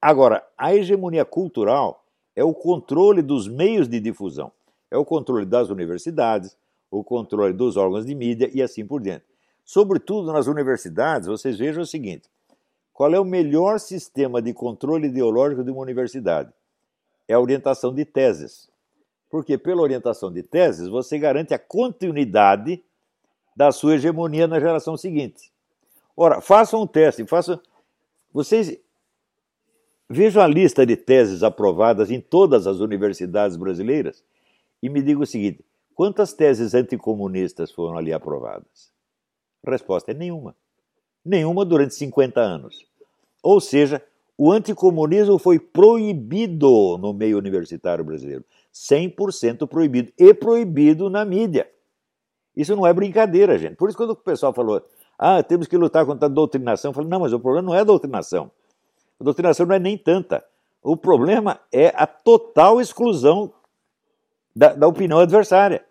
agora, a hegemonia cultural é o controle dos meios de difusão, é o controle das universidades, o controle dos órgãos de mídia e assim por diante. Sobretudo nas universidades, vocês vejam o seguinte: qual é o melhor sistema de controle ideológico de uma universidade? É a orientação de teses. Porque pela orientação de teses, você garante a continuidade da sua hegemonia na geração seguinte. Ora, façam um teste, façam. Vocês Vejam a lista de teses aprovadas em todas as universidades brasileiras e me diga o seguinte: quantas teses anticomunistas foram ali aprovadas? A resposta é nenhuma. Nenhuma durante 50 anos. Ou seja, o anticomunismo foi proibido no meio universitário brasileiro. 100% proibido. E proibido na mídia. Isso não é brincadeira, gente. Por isso, quando o pessoal falou, ah, temos que lutar contra a doutrinação, eu falei, não, mas o problema não é a doutrinação. A doutrinação não é nem tanta. O problema é a total exclusão da, da opinião adversária.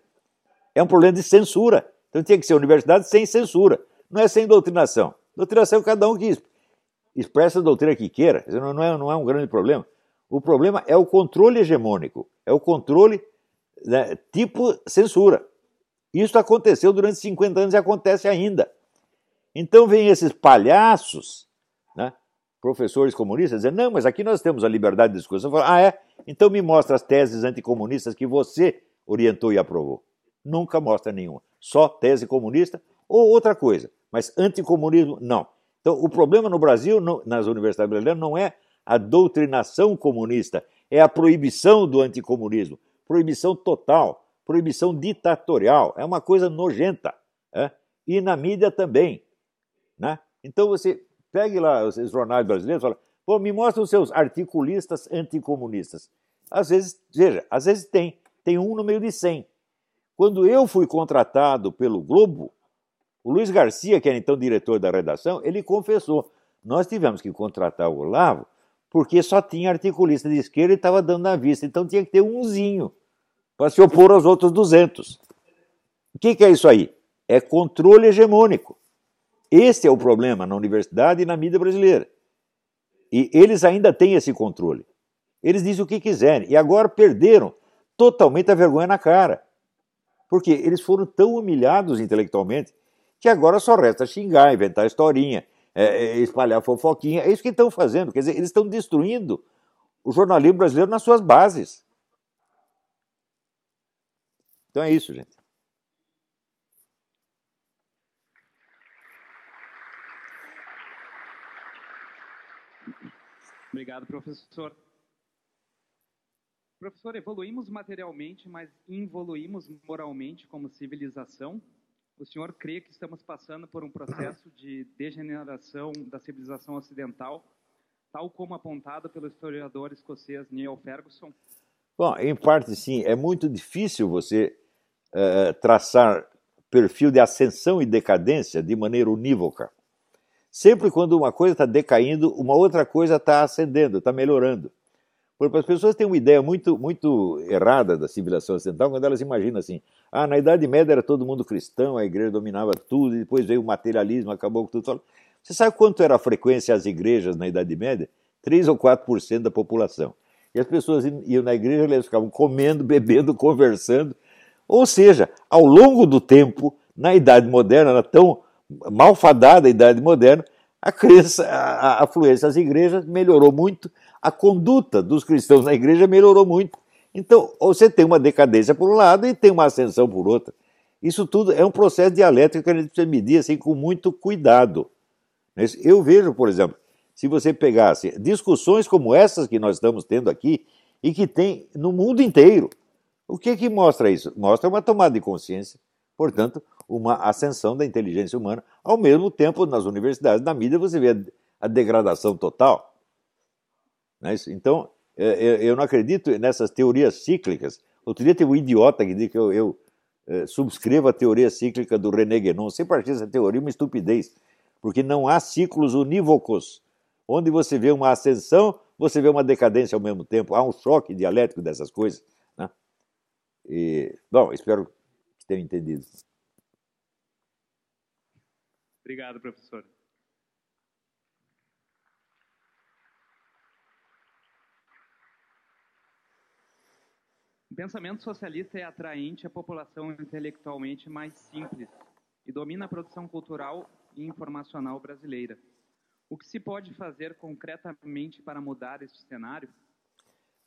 É um problema de censura. Então tinha que ser universidade sem censura. Não é sem doutrinação. Doutrinação é cada um que expressa a doutrina que queira. Não é, não é um grande problema. O problema é o controle hegemônico. É o controle né, tipo censura. Isso aconteceu durante 50 anos e acontece ainda. Então vem esses palhaços né, professores comunistas dizendo, não, mas aqui nós temos a liberdade de discussão. Falo, ah, é? Então me mostra as teses anticomunistas que você orientou e aprovou. Nunca mostra nenhuma. Só tese comunista ou outra coisa. Mas anticomunismo, não. Então, o problema no Brasil, nas universidades brasileiras, não é a doutrinação comunista, é a proibição do anticomunismo. Proibição total, proibição ditatorial. É uma coisa nojenta. É? E na mídia também. Né? Então, você Pegue lá os jornais brasileiros e fala, pô, me mostra os seus articulistas anticomunistas. Às vezes, veja, às vezes tem, tem um no meio de cem. Quando eu fui contratado pelo Globo, o Luiz Garcia, que era então diretor da redação, ele confessou, nós tivemos que contratar o Olavo porque só tinha articulista de esquerda e estava dando na vista, então tinha que ter umzinho para se opor aos outros 200. O que, que é isso aí? É controle hegemônico. Esse é o problema na universidade e na mídia brasileira. E eles ainda têm esse controle. Eles dizem o que quiserem. E agora perderam totalmente a vergonha na cara. Porque eles foram tão humilhados intelectualmente que agora só resta xingar, inventar historinha, é, é, espalhar fofoquinha. É isso que estão fazendo. Quer dizer, eles estão destruindo o jornalismo brasileiro nas suas bases. Então é isso, gente. Obrigado, professor. Professor, evoluímos materialmente, mas involuímos moralmente como civilização? O senhor crê que estamos passando por um processo de degeneração da civilização ocidental, tal como apontado pelo historiador escocês Neil Ferguson? Bom, em parte sim. É muito difícil você uh, traçar perfil de ascensão e decadência de maneira unívoca. Sempre quando uma coisa está decaindo, uma outra coisa está ascendendo, está melhorando. Porque as pessoas têm uma ideia muito, muito errada da civilização ocidental quando elas imaginam assim: ah, na Idade Média era todo mundo cristão, a igreja dominava tudo, e depois veio o materialismo, acabou com tudo. Você sabe quanto era a frequência às igrejas na Idade Média? 3 ou 4% da população. E as pessoas iam na igreja, eles ficavam comendo, bebendo, conversando. Ou seja, ao longo do tempo, na Idade Moderna, era tão malfadada a Idade Moderna, a crença, a, afluência às igrejas melhorou muito, a conduta dos cristãos na igreja melhorou muito. Então, você tem uma decadência por um lado e tem uma ascensão por outro. Isso tudo é um processo dialético que a gente precisa medir assim, com muito cuidado. Eu vejo, por exemplo, se você pegasse discussões como essas que nós estamos tendo aqui e que tem no mundo inteiro, o que, que mostra isso? Mostra uma tomada de consciência, portanto, uma ascensão da inteligência humana. Ao mesmo tempo, nas universidades, na mídia, você vê a degradação total. É então, é, é, eu não acredito nessas teorias cíclicas. Outro dia teve um idiota que disse que eu, eu é, subscrevo a teoria cíclica do René Guénon. Sempre achei essa teoria uma estupidez, porque não há ciclos unívocos. Onde você vê uma ascensão, você vê uma decadência ao mesmo tempo. Há um choque dialético dessas coisas. Né? E, bom, espero que tenham entendido. Obrigado, professor. O pensamento socialista é atraente à população intelectualmente mais simples e domina a produção cultural e informacional brasileira. O que se pode fazer concretamente para mudar este cenário?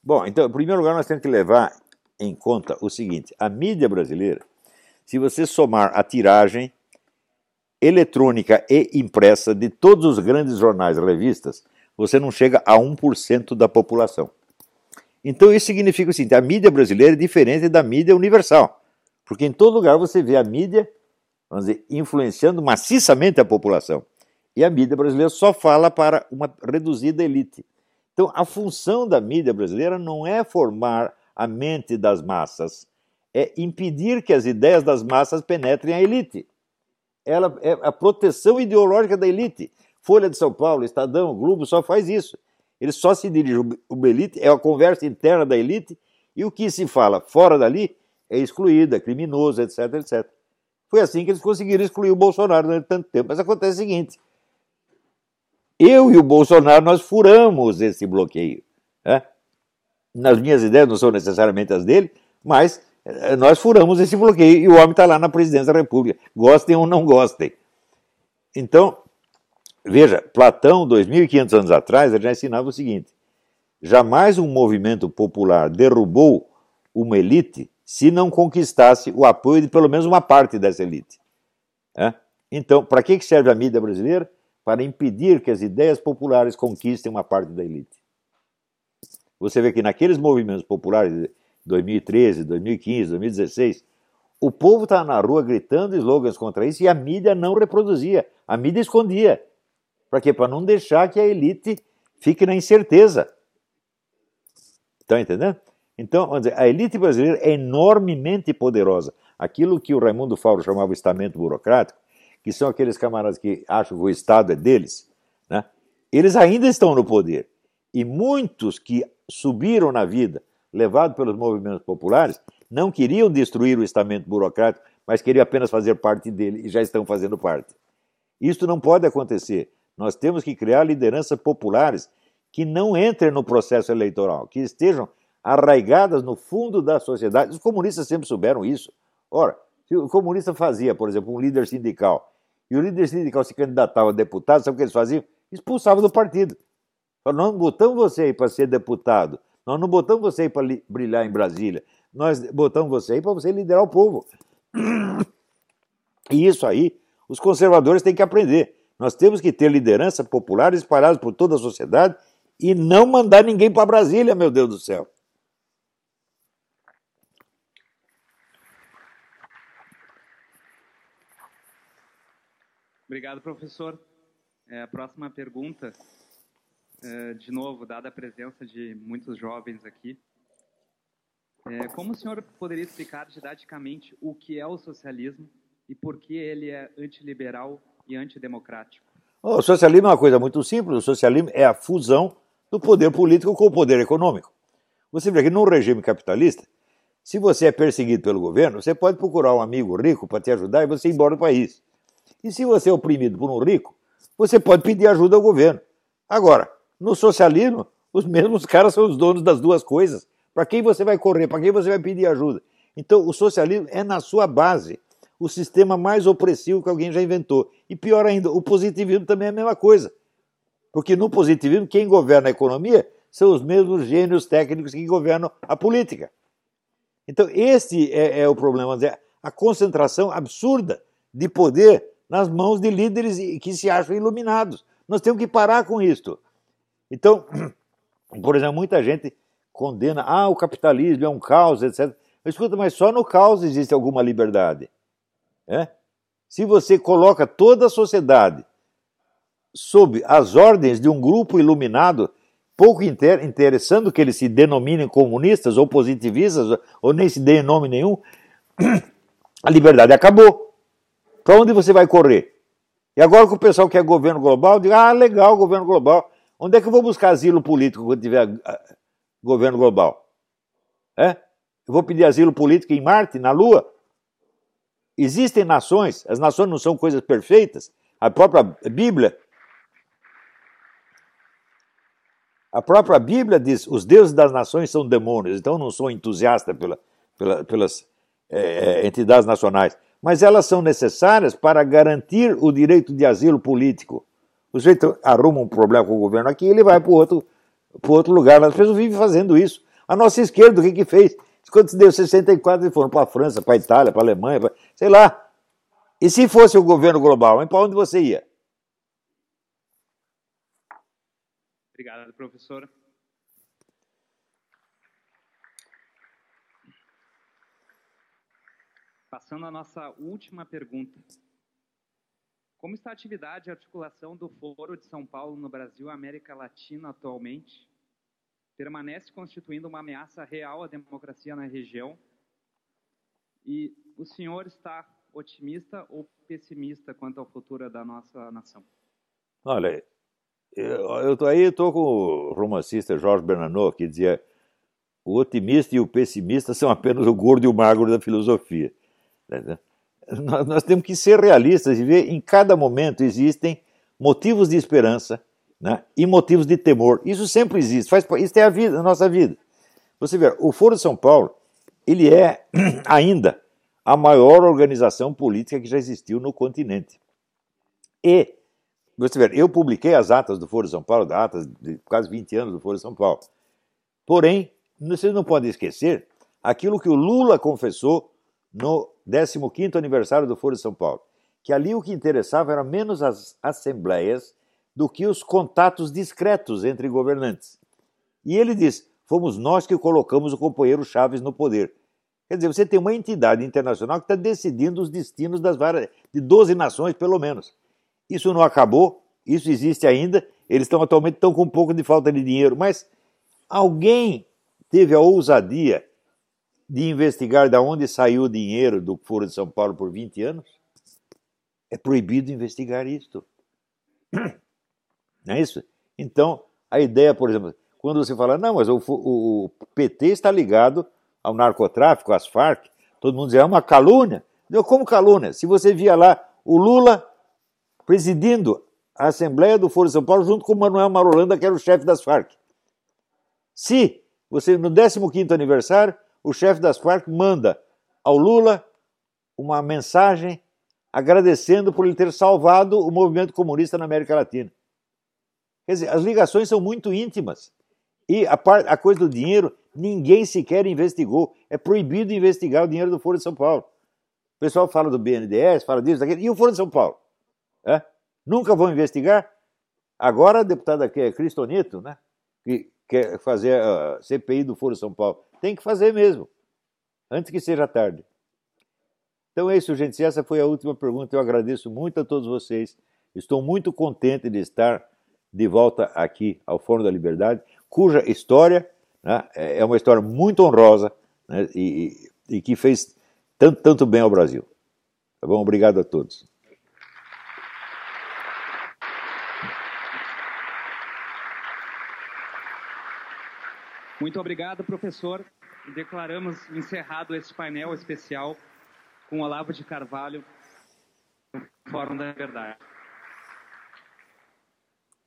Bom, então, em primeiro lugar, nós temos que levar em conta o seguinte: a mídia brasileira, se você somar a tiragem, eletrônica e impressa de todos os grandes jornais e revistas, você não chega a 1% da população. Então isso significa o seguinte: a mídia brasileira é diferente da mídia universal, porque em todo lugar você vê a mídia, vamos dizer, influenciando maciçamente a população. E a mídia brasileira só fala para uma reduzida elite. Então a função da mídia brasileira não é formar a mente das massas, é impedir que as ideias das massas penetrem a elite ela é a proteção ideológica da elite. Folha de São Paulo, Estadão, Globo só faz isso. Ele só se dirige o elite, é a conversa interna da elite, e o que se fala fora dali é excluído, é criminoso, etc, etc. Foi assim que eles conseguiram excluir o Bolsonaro durante tanto tempo. Mas acontece o seguinte: eu e o Bolsonaro, nós furamos esse bloqueio. Né? Nas minhas ideias não são necessariamente as dele, mas nós furamos esse bloqueio e o homem está lá na presidência da República, gostem ou não gostem. Então, veja, Platão, 2.500 anos atrás, já ensinava o seguinte: jamais um movimento popular derrubou uma elite se não conquistasse o apoio de pelo menos uma parte dessa elite. É? Então, para que serve a mídia brasileira? Para impedir que as ideias populares conquistem uma parte da elite. Você vê que naqueles movimentos populares 2013, 2015, 2016. O povo estava na rua gritando slogans contra isso e a mídia não reproduzia. A mídia escondia. Para quê? Para não deixar que a elite fique na incerteza. Estão entendendo? Então, vamos dizer, a elite brasileira é enormemente poderosa. Aquilo que o Raimundo Fauro chamava estamento burocrático, que são aqueles camaradas que acham que o Estado é deles, né? eles ainda estão no poder. E muitos que subiram na vida levado pelos movimentos populares, não queriam destruir o estamento burocrático, mas queriam apenas fazer parte dele e já estão fazendo parte. Isto não pode acontecer. Nós temos que criar lideranças populares que não entrem no processo eleitoral, que estejam arraigadas no fundo da sociedade. Os comunistas sempre souberam isso. Ora, se o comunista fazia, por exemplo, um líder sindical, e o líder sindical se candidatava a deputado, sabe o que eles faziam? Expulsavam do partido. Falaram, não botamos você aí para ser deputado, nós não botamos você aí para brilhar em Brasília, nós botamos você aí para você liderar o povo. E isso aí, os conservadores têm que aprender. Nós temos que ter liderança popular espalhada por toda a sociedade e não mandar ninguém para Brasília, meu Deus do céu. Obrigado, professor. É, a próxima pergunta, é, de novo, dada a presença de muitos jovens aqui. É, como o senhor poderia explicar didaticamente o que é o socialismo e por que ele é antiliberal e antidemocrático? O socialismo é uma coisa muito simples. O socialismo é a fusão do poder político com o poder econômico. Você vê que num regime capitalista, se você é perseguido pelo governo, você pode procurar um amigo rico para te ajudar e você ir embora do país. E se você é oprimido por um rico, você pode pedir ajuda ao governo. Agora, no socialismo, os mesmos caras são os donos das duas coisas. Para quem você vai correr? Para quem você vai pedir ajuda? Então, o socialismo é, na sua base, o sistema mais opressivo que alguém já inventou. E pior ainda, o positivismo também é a mesma coisa. Porque no positivismo, quem governa a economia são os mesmos gênios técnicos que governam a política. Então, este é, é o problema, a concentração absurda de poder nas mãos de líderes que se acham iluminados. Nós temos que parar com isto. Então, por exemplo, muita gente condena, ah, o capitalismo é um caos, etc. Mas escuta, mas só no caos existe alguma liberdade. É? Se você coloca toda a sociedade sob as ordens de um grupo iluminado, pouco inter interessando que eles se denominem comunistas ou positivistas, ou nem se deem nome nenhum, a liberdade acabou. Para onde você vai correr? E agora que o pessoal quer governo global, diz, ah, legal, governo global. Onde é que eu vou buscar asilo político quando tiver governo global? É? Eu vou pedir asilo político em Marte, na Lua? Existem nações, as nações não são coisas perfeitas. A própria Bíblia. A própria Bíblia diz: os deuses das nações são demônios. Então eu não sou entusiasta pela, pela, pelas é, entidades nacionais mas elas são necessárias para garantir o direito de asilo político. O sujeito arruma um problema com o governo aqui, ele vai para outro, outro lugar. As pessoas vivem fazendo isso. A nossa esquerda, o que, que fez? Quando se deu 64, eles foram para a França, para a Itália, para a Alemanha, pra... sei lá. E se fosse o governo global, para onde você ia? Obrigado, professor. Passando à nossa última pergunta. Como está a atividade e articulação do Foro de São Paulo no Brasil e América Latina atualmente? Permanece constituindo uma ameaça real à democracia na região? E o senhor está otimista ou pessimista quanto ao futuro da nossa nação? Olha, eu tô aí estou com o romancista Jorge Bernanou, que dizia o otimista e o pessimista são apenas o gordo e o magro da filosofia. Nós temos que ser realistas e ver em cada momento existem motivos de esperança né, e motivos de temor. Isso sempre existe, faz, isso é a vida, a nossa vida. Você vê, o Foro de São Paulo, ele é ainda a maior organização política que já existiu no continente. E, você vê, eu publiquei as atas do Foro de São Paulo, atas de quase 20 anos do Foro de São Paulo. Porém, vocês não podem esquecer aquilo que o Lula confessou no 15º aniversário do Foro de São Paulo, que ali o que interessava era menos as assembleias do que os contatos discretos entre governantes. E ele diz: fomos nós que colocamos o companheiro Chaves no poder. Quer dizer, você tem uma entidade internacional que está decidindo os destinos das várias, de 12 nações, pelo menos. Isso não acabou, isso existe ainda. Eles estão atualmente estão com um pouco de falta de dinheiro, mas alguém teve a ousadia de investigar de onde saiu o dinheiro do Foro de São Paulo por 20 anos? É proibido investigar isto. Não é isso? Então, a ideia, por exemplo, quando você fala, não, mas o, o PT está ligado ao narcotráfico, às Farc, todo mundo diz, é uma calúnia. Não, como calúnia? Se você via lá o Lula presidindo a Assembleia do Foro de São Paulo junto com o Manuel Marolanda, que era o chefe das Farc. Se Você, no 15 aniversário, o chefe das Farc manda ao Lula uma mensagem agradecendo por ele ter salvado o movimento comunista na América Latina. Quer dizer, as ligações são muito íntimas. E a, part, a coisa do dinheiro, ninguém sequer investigou. É proibido investigar o dinheiro do Foro de São Paulo. O pessoal fala do BNDES, fala disso, daquilo. E o Foro de São Paulo? É? Nunca vão investigar? Agora a deputada aqui é Cristonito, né? que quer fazer a CPI do Foro de São Paulo. Tem que fazer mesmo, antes que seja tarde. Então é isso, gente. Essa foi a última pergunta. Eu agradeço muito a todos vocês. Estou muito contente de estar de volta aqui ao Fórum da Liberdade, cuja história né, é uma história muito honrosa né, e, e, que fez tanto, tanto bem ao Brasil. Tá bom? Obrigado a todos. Muito obrigado, professor. Declaramos encerrado esse painel especial com Olavo de Carvalho, Fórum da Verdade.